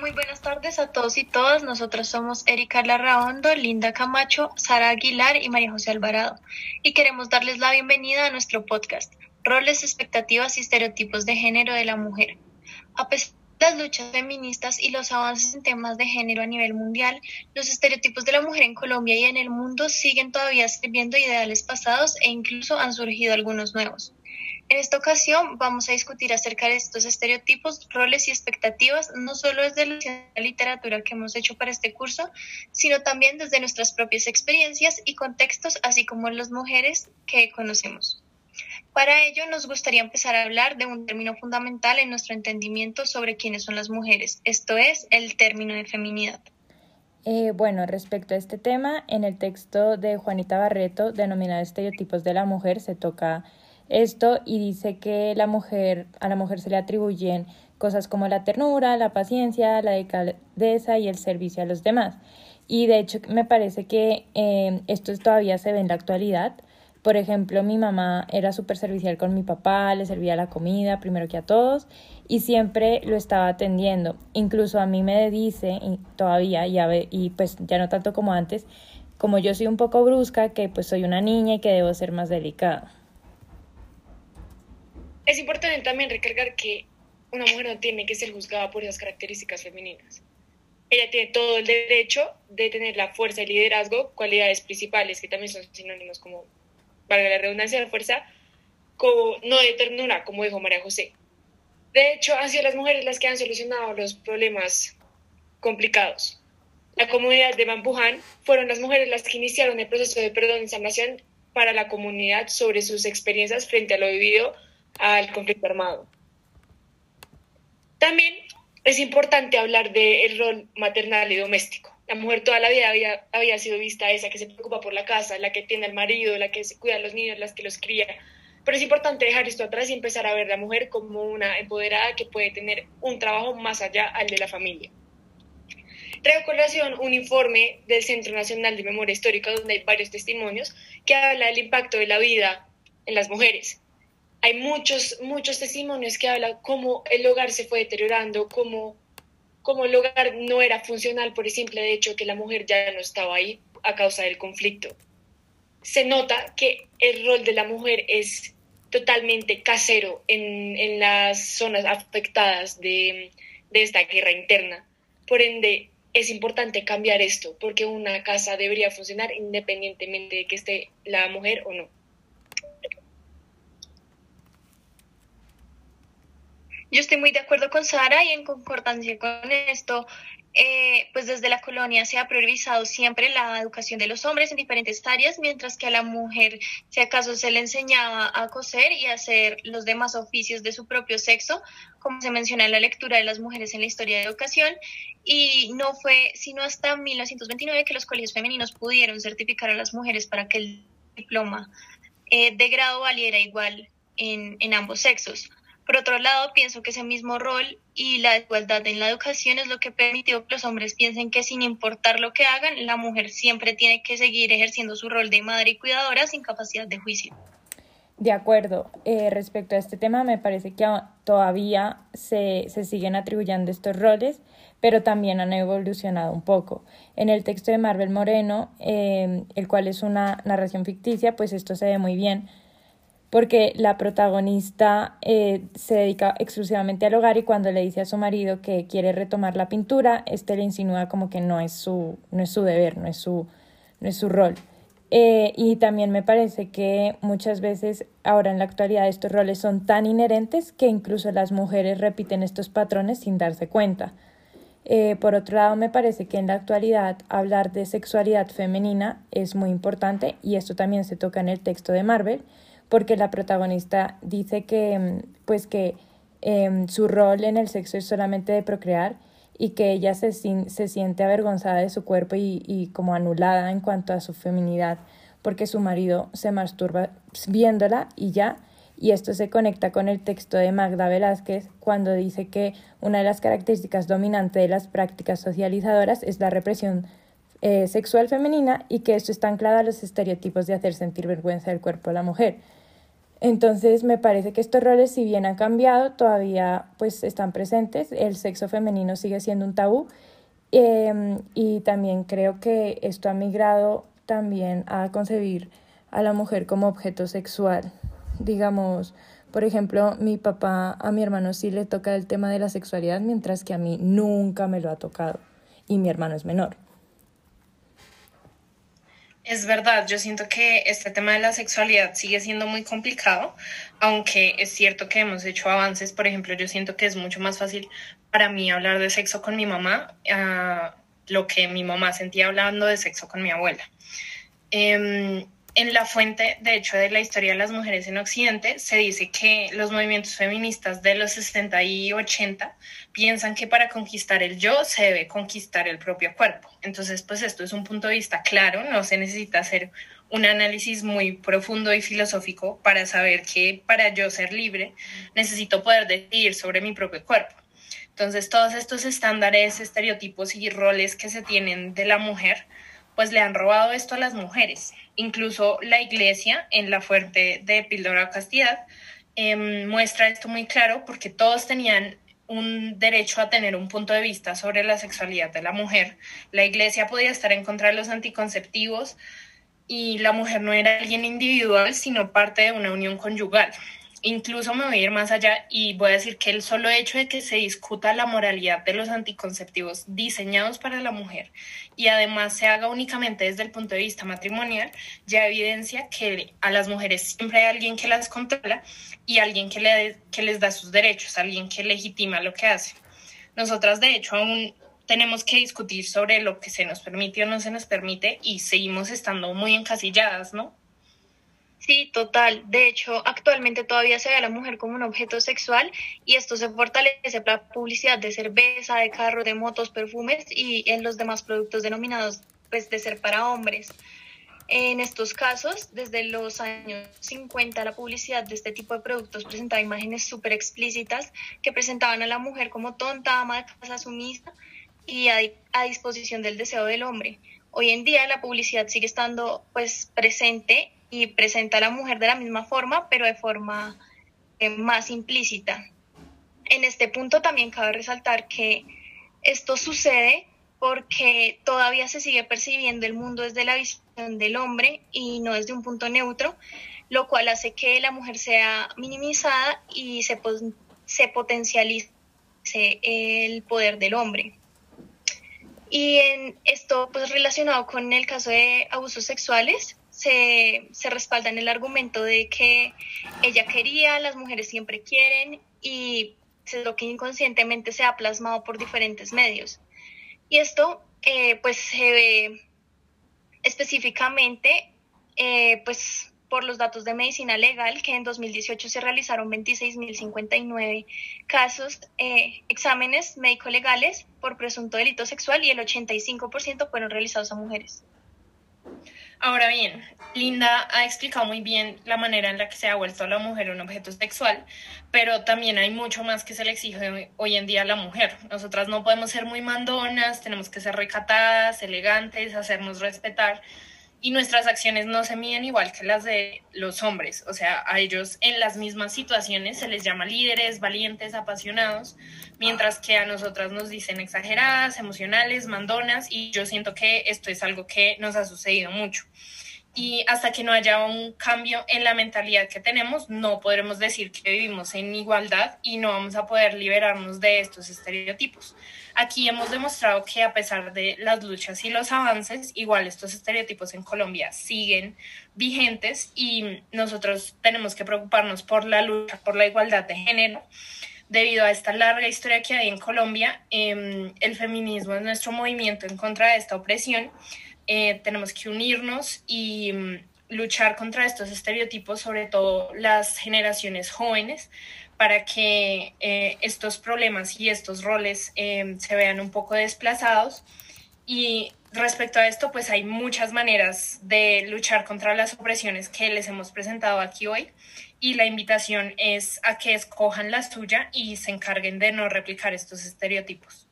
Muy buenas tardes a todos y todas. Nosotros somos Erika Larraondo, Linda Camacho, Sara Aguilar y María José Alvarado. Y queremos darles la bienvenida a nuestro podcast, Roles, Expectativas y Estereotipos de Género de la Mujer. A pesar las luchas feministas y los avances en temas de género a nivel mundial, los estereotipos de la mujer en Colombia y en el mundo siguen todavía sirviendo ideales pasados e incluso han surgido algunos nuevos. En esta ocasión vamos a discutir acerca de estos estereotipos, roles y expectativas, no solo desde la literatura que hemos hecho para este curso, sino también desde nuestras propias experiencias y contextos, así como las mujeres que conocemos. Para ello nos gustaría empezar a hablar de un término fundamental en nuestro entendimiento sobre quiénes son las mujeres, esto es el término de feminidad. Eh, bueno, respecto a este tema, en el texto de Juanita Barreto, denominado Estereotipos de la Mujer, se toca esto y dice que la mujer, a la mujer se le atribuyen cosas como la ternura, la paciencia, la delicadeza y el servicio a los demás. Y de hecho me parece que eh, esto todavía se ve en la actualidad. Por ejemplo, mi mamá era súper servicial con mi papá, le servía la comida primero que a todos y siempre lo estaba atendiendo. Incluso a mí me dice, y todavía, y pues ya no tanto como antes, como yo soy un poco brusca, que pues soy una niña y que debo ser más delicada. Es importante también recalcar que una mujer no tiene que ser juzgada por esas características femeninas. Ella tiene todo el derecho de tener la fuerza y liderazgo, cualidades principales que también son sinónimos como, valga la redundancia, de fuerza, como no de ternura, como dijo María José. De hecho, han sido las mujeres las que han solucionado los problemas complicados. La comunidad de Bambujan fueron las mujeres las que iniciaron el proceso de perdón y sanación para la comunidad sobre sus experiencias frente a lo vivido al conflicto armado. También es importante hablar del rol maternal y doméstico. La mujer toda la vida había, había sido vista esa que se preocupa por la casa, la que tiene al marido, la que se cuida a los niños, las que los cría. Pero es importante dejar esto atrás y empezar a ver la mujer como una empoderada que puede tener un trabajo más allá al de la familia. Traigo colación un informe del Centro Nacional de Memoria Histórica donde hay varios testimonios que habla del impacto de la vida en las mujeres hay muchos, muchos testimonios que hablan cómo el hogar se fue deteriorando, cómo, cómo el hogar no era funcional por el simple hecho que la mujer ya no estaba ahí a causa del conflicto. Se nota que el rol de la mujer es totalmente casero en, en las zonas afectadas de, de esta guerra interna. Por ende, es importante cambiar esto, porque una casa debería funcionar independientemente de que esté la mujer o no. Yo estoy muy de acuerdo con Sara y en concordancia con esto, eh, pues desde la colonia se ha priorizado siempre la educación de los hombres en diferentes áreas, mientras que a la mujer, si acaso se le enseñaba a coser y a hacer los demás oficios de su propio sexo, como se menciona en la lectura de las mujeres en la historia de educación, y no fue sino hasta 1929 que los colegios femeninos pudieron certificar a las mujeres para que el diploma eh, de grado valiera igual en, en ambos sexos. Por otro lado, pienso que ese mismo rol y la igualdad en la educación es lo que permitió que los hombres piensen que sin importar lo que hagan, la mujer siempre tiene que seguir ejerciendo su rol de madre y cuidadora sin capacidad de juicio. De acuerdo. Eh, respecto a este tema, me parece que todavía se, se, siguen atribuyendo estos roles, pero también han evolucionado un poco. En el texto de Marvel Moreno, eh, el cual es una narración ficticia, pues esto se ve muy bien porque la protagonista eh, se dedica exclusivamente al hogar y cuando le dice a su marido que quiere retomar la pintura, este le insinúa como que no es su, no es su deber, no es su, no es su rol. Eh, y también me parece que muchas veces ahora en la actualidad estos roles son tan inherentes que incluso las mujeres repiten estos patrones sin darse cuenta. Eh, por otro lado, me parece que en la actualidad hablar de sexualidad femenina es muy importante y esto también se toca en el texto de Marvel porque la protagonista dice que, mm, pues que em, su rol en el sexo es solamente de procrear y que ella se, se siente avergonzada de su cuerpo y, y como anulada en cuanto a su feminidad porque su marido se masturba viéndola y ya. Y esto se conecta con el texto de Magda Velázquez cuando dice que una de las características dominantes de las prácticas socializadoras es la represión eh, sexual femenina y que esto está anclado a los estereotipos de hacer sentir vergüenza del cuerpo de la mujer. Entonces me parece que estos roles, si bien han cambiado, todavía pues están presentes. El sexo femenino sigue siendo un tabú em, y también creo que esto ha migrado también a concebir a la mujer como objeto sexual. Digamos, por ejemplo, mi papá a mi hermano sí le toca el tema de la sexualidad, mientras que a mí nunca me lo ha tocado y mi hermano es menor. Es verdad, yo siento que este tema de la sexualidad sigue siendo muy complicado, aunque es cierto que hemos hecho avances. Por ejemplo, yo siento que es mucho más fácil para mí hablar de sexo con mi mamá a lo que mi mamá sentía hablando de sexo con mi abuela. Em, en la fuente, de hecho, de la historia de las mujeres en Occidente, se dice que los movimientos feministas de los 60 y 80 piensan que para conquistar el yo se debe conquistar el propio cuerpo. Entonces, pues esto es un punto de vista claro, no se necesita hacer un análisis muy profundo y filosófico para saber que para yo ser libre necesito poder decidir sobre mi propio cuerpo. Entonces, todos estos estándares, estereotipos y roles que se tienen de la mujer, pues le han robado esto a las mujeres. Incluso la iglesia en la fuerte de Píldora Castidad em, muestra esto muy claro porque todos tenían un derecho a tener un punto de vista sobre la sexualidad de la mujer. La iglesia podía estar en contra de los anticonceptivos y la mujer no era alguien individual, sino parte de una unión conyugal. Incluso me voy a ir más allá y voy a decir que el solo hecho de que se discuta la moralidad de los anticonceptivos diseñados para la mujer y además se haga únicamente desde el punto de vista matrimonial, ya evidencia que a las mujeres siempre hay alguien que las controla y alguien que, le, que les da sus derechos, alguien que legitima lo que hace. Nosotras, de hecho, aún tenemos que discutir sobre lo que se nos permite o no se nos permite y seguimos estando muy encasilladas, ¿no? Sí, total. De hecho, actualmente todavía se ve a la mujer como un objeto sexual y esto se fortalece por la publicidad de cerveza, de carro, de motos, perfumes y en los demás productos denominados pues, de ser para hombres. En estos casos, desde los años 50, la publicidad de este tipo de productos presentaba imágenes súper explícitas que presentaban a la mujer como tonta, ama de casa sumisa y a, a disposición del deseo del hombre. Hoy en día la publicidad sigue estando pues presente y presenta a la mujer de la misma forma, pero de forma eh, más implícita. En este punto también cabe resaltar que esto sucede porque todavía se sigue percibiendo el mundo desde la visión del hombre y no desde un punto neutro, lo cual hace que la mujer sea minimizada y se, se potencialice el poder del hombre. Y en esto, pues relacionado con el caso de abusos sexuales, se, respalda en el argumento de que ella quería, las mujeres siempre quieren y es lo que inconscientemente se ha plasmado por diferentes medios. Y esto eh, pues se ve específicamente eh, pues por los datos de medicina legal que en 2018 se realizaron 26.059 casos, eh, exámenes médico-legales por presunto delito sexual y el 85% fueron realizados a mujeres. Ahora bien, Linda ha explicado muy bien la manera en la que se ha vuelto a la mujer un objeto sexual, pero también hay mucho más que se le exige hoy en día a la mujer. Nosotras no podemos ser muy mandonas, tenemos que ser recatadas, elegantes, hacernos respetar y nuestras acciones no se miden igual que las de los hombres. O sea, a ellos en las mismas situaciones se les llama líderes, valientes, apasionados, mientras que a nosotras nos dicen exageradas, emocionales, mandonas, y yo siento que esto es algo que nos ha sucedido mucho. Y hasta que no haya un cambio en la mentalidad que tenemos, no podremos decir que vivimos en igualdad y no vamos a poder liberarnos de estos estereotipos. Aquí hemos demostrado que a pesar de las luchas y los avances, igual estos estereotipos en Colombia siguen vigentes y nosotros tenemos que preocuparnos por la lucha por la igualdad de género. Debido a esta larga historia que hay en Colombia, em, el feminismo es nuestro movimiento en contra de esta opresión. Eh, tenemos que unirnos y mm, luchar contra estos estereotipos, sobre todo las generaciones jóvenes, para que eh, estos problemas y estos roles eh, se vean un poco desplazados. Y respecto a esto, pues hay muchas maneras de luchar contra las opresiones que les hemos presentado aquí hoy. Y la invitación es a que escojan la suya y se encarguen de no replicar estos estereotipos.